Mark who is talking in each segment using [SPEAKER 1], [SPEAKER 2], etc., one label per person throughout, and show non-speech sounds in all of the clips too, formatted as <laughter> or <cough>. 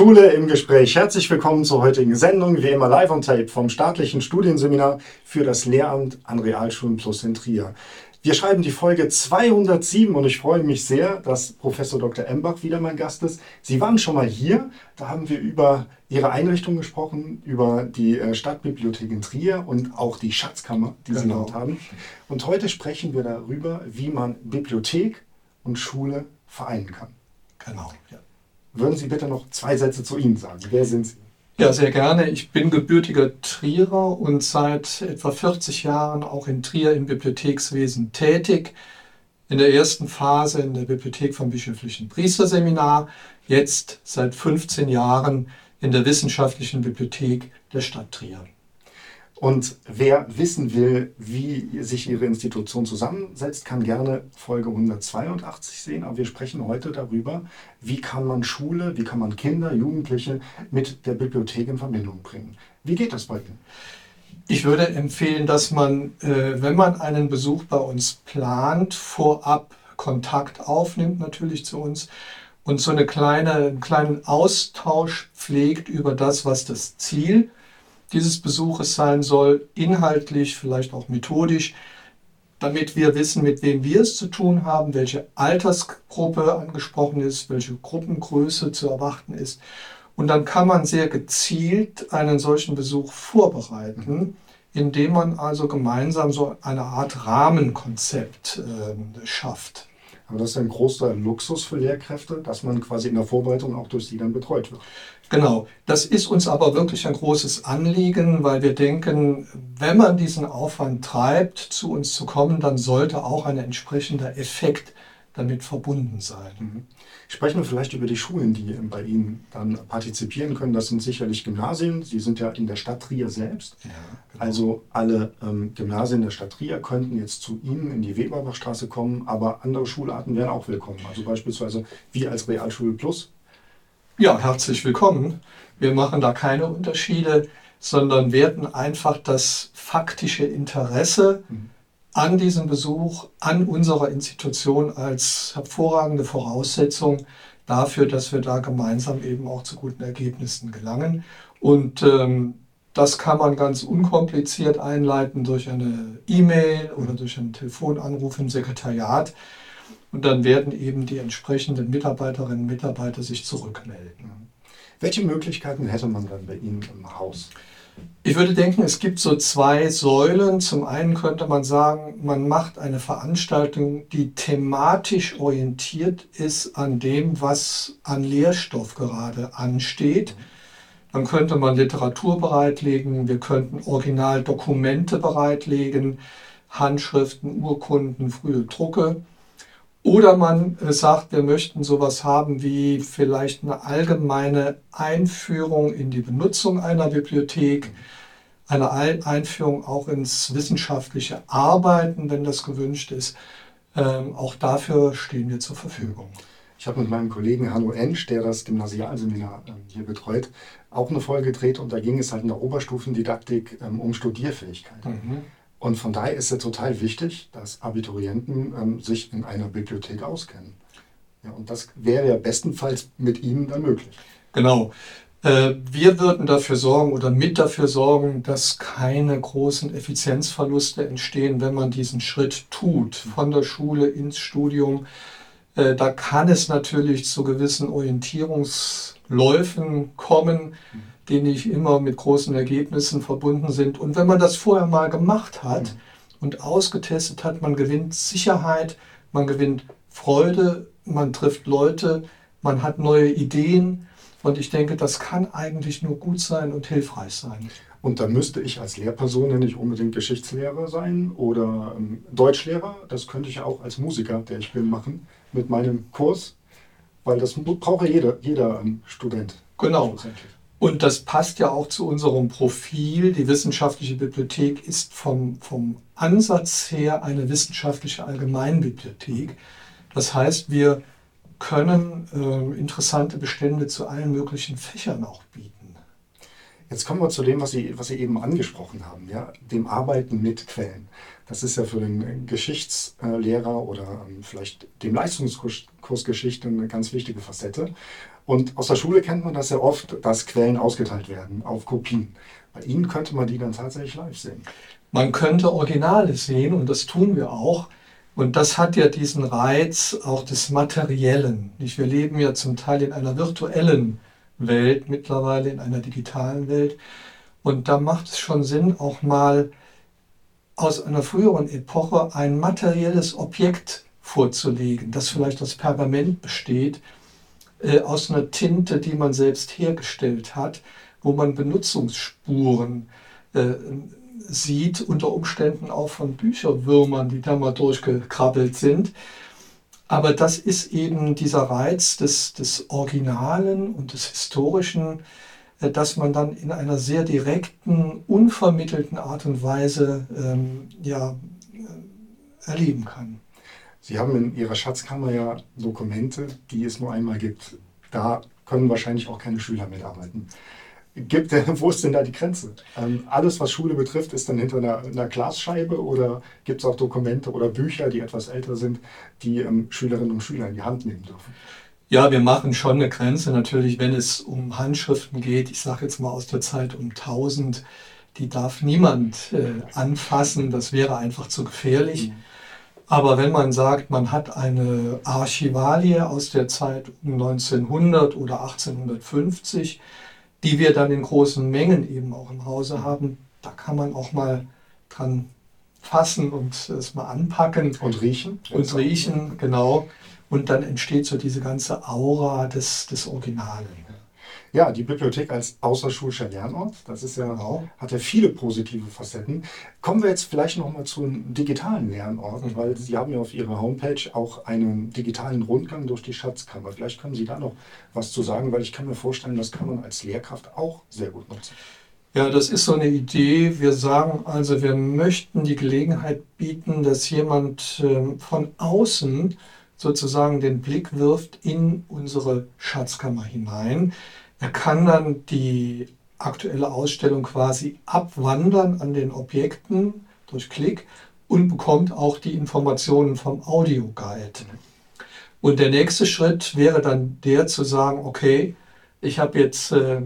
[SPEAKER 1] Schule im Gespräch. Herzlich willkommen zur heutigen Sendung, wie immer live on tape vom staatlichen Studienseminar für das Lehramt an Realschulen Plus in Trier. Wir schreiben die Folge 207 und ich freue mich sehr, dass Professor Dr. Embach wieder mein Gast ist. Sie waren schon mal hier, da haben wir über Ihre Einrichtung gesprochen, über die äh, Stadtbibliothek in Trier und auch die Schatzkammer, die Sie genau. dort haben. Und heute sprechen wir darüber, wie man Bibliothek und Schule vereinen kann.
[SPEAKER 2] Genau, ja.
[SPEAKER 1] Würden Sie bitte noch zwei Sätze zu Ihnen sagen? Wer sind Sie?
[SPEAKER 2] Ja, sehr gerne. Ich bin gebürtiger Trierer und seit etwa 40 Jahren auch in Trier im Bibliothekswesen tätig. In der ersten Phase in der Bibliothek vom Bischöflichen Priesterseminar, jetzt seit 15 Jahren in der Wissenschaftlichen Bibliothek der Stadt Trier.
[SPEAKER 1] Und wer wissen will, wie sich Ihre Institution zusammensetzt, kann gerne Folge 182 sehen. Aber wir sprechen heute darüber, wie kann man Schule, wie kann man Kinder, Jugendliche mit der Bibliothek in Verbindung bringen. Wie geht das bei Ihnen?
[SPEAKER 2] Ich würde empfehlen, dass man, äh, wenn man einen Besuch bei uns plant, vorab Kontakt aufnimmt natürlich zu uns und so eine kleine, einen kleinen Austausch pflegt über das, was das Ziel ist dieses Besuches sein soll, inhaltlich, vielleicht auch methodisch, damit wir wissen, mit wem wir es zu tun haben, welche Altersgruppe angesprochen ist, welche Gruppengröße zu erwarten ist. Und dann kann man sehr gezielt einen solchen Besuch vorbereiten, indem man also gemeinsam so eine Art Rahmenkonzept äh, schafft.
[SPEAKER 1] Aber das ist ein großer Luxus für Lehrkräfte, dass man quasi in der Vorbereitung auch durch sie dann betreut wird.
[SPEAKER 2] Genau, das ist uns aber wirklich ein großes Anliegen, weil wir denken, wenn man diesen Aufwand treibt, zu uns zu kommen, dann sollte auch ein entsprechender Effekt damit verbunden sein. Mhm.
[SPEAKER 1] Sprechen wir vielleicht über die Schulen, die bei Ihnen dann partizipieren können. Das sind sicherlich Gymnasien. Sie sind ja in der Stadt Trier selbst. Ja, genau. Also alle ähm, Gymnasien der Stadt Trier könnten jetzt zu Ihnen in die Weberbachstraße kommen, aber andere Schularten wären auch willkommen. Also beispielsweise wir als Realschule Plus.
[SPEAKER 2] Ja, herzlich willkommen. Wir machen da keine Unterschiede, sondern werten einfach das faktische Interesse. Mhm an diesem Besuch, an unserer Institution als hervorragende Voraussetzung dafür, dass wir da gemeinsam eben auch zu guten Ergebnissen gelangen. Und ähm, das kann man ganz unkompliziert einleiten durch eine E-Mail oder durch einen Telefonanruf im Sekretariat. Und dann werden eben die entsprechenden Mitarbeiterinnen und Mitarbeiter sich zurückmelden.
[SPEAKER 1] Welche Möglichkeiten hätte man dann bei Ihnen im Haus?
[SPEAKER 2] Ich würde denken, es gibt so zwei Säulen. Zum einen könnte man sagen, man macht eine Veranstaltung, die thematisch orientiert ist an dem, was an Lehrstoff gerade ansteht. Dann könnte man Literatur bereitlegen, wir könnten Originaldokumente bereitlegen, Handschriften, Urkunden, frühe Drucke. Oder man sagt, wir möchten sowas haben wie vielleicht eine allgemeine Einführung in die Benutzung einer Bibliothek, eine Einführung auch ins wissenschaftliche Arbeiten, wenn das gewünscht ist. Ähm, auch dafür stehen wir zur Verfügung.
[SPEAKER 1] Ich habe mit meinem Kollegen Hanno Ensch, der das Gymnasialseminar ähm, hier betreut, auch eine Folge gedreht und da ging es halt in der Oberstufendidaktik ähm, um Studierfähigkeit. Mhm. Und von daher ist es total wichtig, dass Abiturienten ähm, sich in einer Bibliothek auskennen. Ja, und das wäre ja bestenfalls mit Ihnen dann möglich.
[SPEAKER 2] Genau. Äh, wir würden dafür sorgen oder mit dafür sorgen, dass keine großen Effizienzverluste entstehen, wenn man diesen Schritt tut, von der Schule ins Studium. Äh, da kann es natürlich zu gewissen Orientierungsläufen kommen. Die nicht immer mit großen Ergebnissen verbunden sind. Und wenn man das vorher mal gemacht hat mhm. und ausgetestet hat, man gewinnt Sicherheit, man gewinnt Freude, man trifft Leute, man hat neue Ideen. Und ich denke, das kann eigentlich nur gut sein und hilfreich sein.
[SPEAKER 1] Und dann müsste ich als Lehrperson ja nicht unbedingt Geschichtslehrer sein oder ähm, Deutschlehrer. Das könnte ich auch als Musiker, der ich bin, machen mit meinem Kurs, weil das braucht ja jeder, jeder ähm, Student.
[SPEAKER 2] Genau. Und das passt ja auch zu unserem Profil. Die wissenschaftliche Bibliothek ist vom, vom Ansatz her eine wissenschaftliche Allgemeinbibliothek. Das heißt, wir können äh, interessante Bestände zu allen möglichen Fächern auch bieten.
[SPEAKER 1] Jetzt kommen wir zu dem, was Sie, was Sie eben angesprochen haben, ja, dem Arbeiten mit Quellen. Das ist ja für den Geschichtslehrer oder ähm, vielleicht dem Leistungskurs Geschichte eine ganz wichtige Facette. Und aus der Schule kennt man das ja oft, dass Quellen ausgeteilt werden auf Kopien. Bei Ihnen könnte man die dann tatsächlich live sehen.
[SPEAKER 2] Man könnte Originale sehen und das tun wir auch. Und das hat ja diesen Reiz auch des Materiellen. Wir leben ja zum Teil in einer virtuellen Welt mittlerweile, in einer digitalen Welt. Und da macht es schon Sinn, auch mal aus einer früheren Epoche ein materielles Objekt vorzulegen, das vielleicht aus Pergament besteht, äh, aus einer Tinte, die man selbst hergestellt hat, wo man Benutzungsspuren äh, sieht, unter Umständen auch von Bücherwürmern, die da mal durchgekrabbelt sind. Aber das ist eben dieser Reiz des, des Originalen und des Historischen, äh, dass man dann in einer sehr direkten, unvermittelten Art und Weise ähm, ja, äh, erleben kann.
[SPEAKER 1] Sie haben in Ihrer Schatzkammer ja Dokumente, die es nur einmal gibt. Da können wahrscheinlich auch keine Schüler mitarbeiten gibt, <laughs> wo ist denn da die Grenze? Ähm, alles, was Schule betrifft, ist dann hinter einer, einer Glasscheibe oder gibt es auch Dokumente oder Bücher, die etwas älter sind, die ähm, Schülerinnen und Schüler in die Hand nehmen dürfen?
[SPEAKER 2] Ja, wir machen schon eine Grenze natürlich, wenn es um Handschriften geht. Ich sage jetzt mal aus der Zeit um 1000, die darf niemand äh, anfassen. Das wäre einfach zu gefährlich. Mhm. Aber wenn man sagt, man hat eine Archivalie aus der Zeit um 1900 oder 1850, die wir dann in großen Mengen eben auch im Hause haben. Da kann man auch mal dran fassen und es mal anpacken.
[SPEAKER 1] Und riechen.
[SPEAKER 2] Und riechen, genau. Und dann entsteht so diese ganze Aura des, des Originalen.
[SPEAKER 1] Ja, die Bibliothek als außerschulischer Lernort, das ist ja, genau. hat ja viele positive Facetten. Kommen wir jetzt vielleicht noch mal zu einem digitalen Lernort, mhm. weil Sie haben ja auf Ihrer Homepage auch einen digitalen Rundgang durch die Schatzkammer. Vielleicht können Sie da noch was zu sagen, weil ich kann mir vorstellen, das kann man als Lehrkraft auch sehr gut nutzen.
[SPEAKER 2] Ja, das ist so eine Idee. Wir sagen also, wir möchten die Gelegenheit bieten, dass jemand äh, von außen sozusagen den Blick wirft in unsere Schatzkammer hinein. Er kann dann die aktuelle Ausstellung quasi abwandern an den Objekten durch Klick und bekommt auch die Informationen vom Audioguide. Und der nächste Schritt wäre dann der zu sagen, okay, ich habe jetzt äh,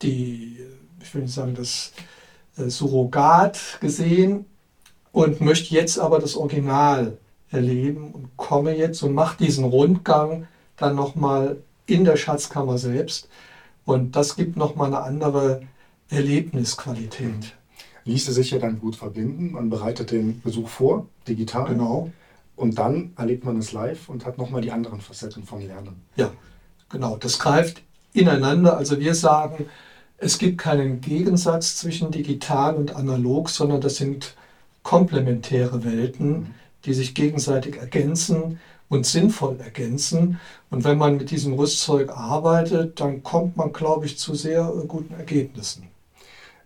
[SPEAKER 2] die, ich will nicht sagen, das äh, Surrogat gesehen und möchte jetzt aber das Original erleben und komme jetzt und mache diesen Rundgang dann nochmal in der Schatzkammer selbst. Und das gibt nochmal eine andere Erlebnisqualität. Mhm.
[SPEAKER 1] Ließe sich ja dann gut verbinden. Man bereitet den Besuch vor, digital.
[SPEAKER 2] Genau.
[SPEAKER 1] Und dann erlebt man es live und hat nochmal die anderen Facetten vom Lernen.
[SPEAKER 2] Ja, genau. Das greift ineinander. Also wir sagen, es gibt keinen Gegensatz zwischen digital und analog, sondern das sind komplementäre Welten, mhm. die sich gegenseitig ergänzen und sinnvoll ergänzen. Und wenn man mit diesem Rüstzeug arbeitet, dann kommt man, glaube ich, zu sehr guten Ergebnissen.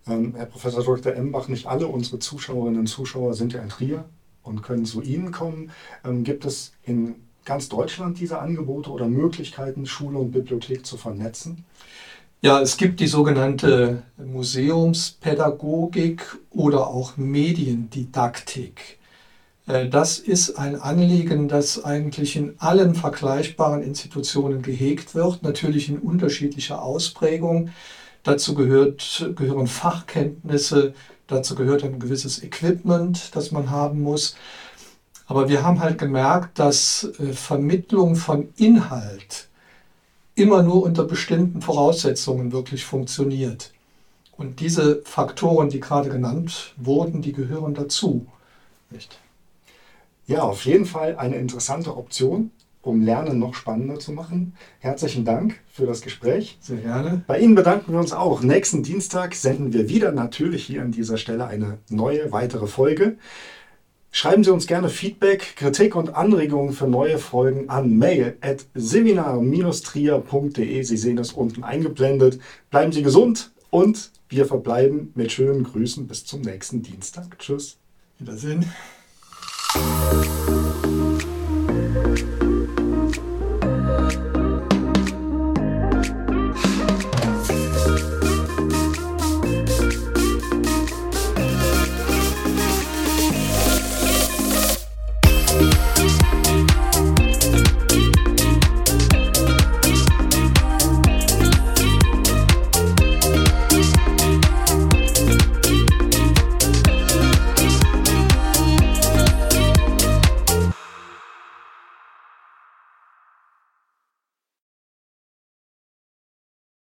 [SPEAKER 1] Ähm, Herr Professor Dr. Embach, nicht alle unsere Zuschauerinnen und Zuschauer sind ja in Trier und können zu Ihnen kommen. Ähm, gibt es in ganz Deutschland diese Angebote oder Möglichkeiten, Schule und Bibliothek zu vernetzen?
[SPEAKER 2] Ja, es gibt die sogenannte Museumspädagogik oder auch Mediendidaktik. Äh, das ist ein Anliegen, das eigentlich in allen vergleichbaren Institutionen gehegt wird, natürlich in unterschiedlicher Ausprägung. Dazu gehört, gehören Fachkenntnisse, dazu gehört ein gewisses Equipment, das man haben muss. Aber wir haben halt gemerkt, dass äh, Vermittlung von Inhalt immer nur unter bestimmten Voraussetzungen wirklich funktioniert. Und diese Faktoren, die gerade genannt wurden, die gehören dazu. Nicht?
[SPEAKER 1] Ja, auf jeden Fall eine interessante Option, um Lernen noch spannender zu machen. Herzlichen Dank für das Gespräch.
[SPEAKER 2] Sehr gerne.
[SPEAKER 1] Bei Ihnen bedanken wir uns auch. Nächsten Dienstag senden wir wieder natürlich hier an dieser Stelle eine neue, weitere Folge. Schreiben Sie uns gerne Feedback, Kritik und Anregungen für neue Folgen an mail at seminar-trier.de. Sie sehen das unten eingeblendet. Bleiben Sie gesund und wir verbleiben mit schönen Grüßen bis zum nächsten Dienstag. Tschüss.
[SPEAKER 2] Wiedersehen. Música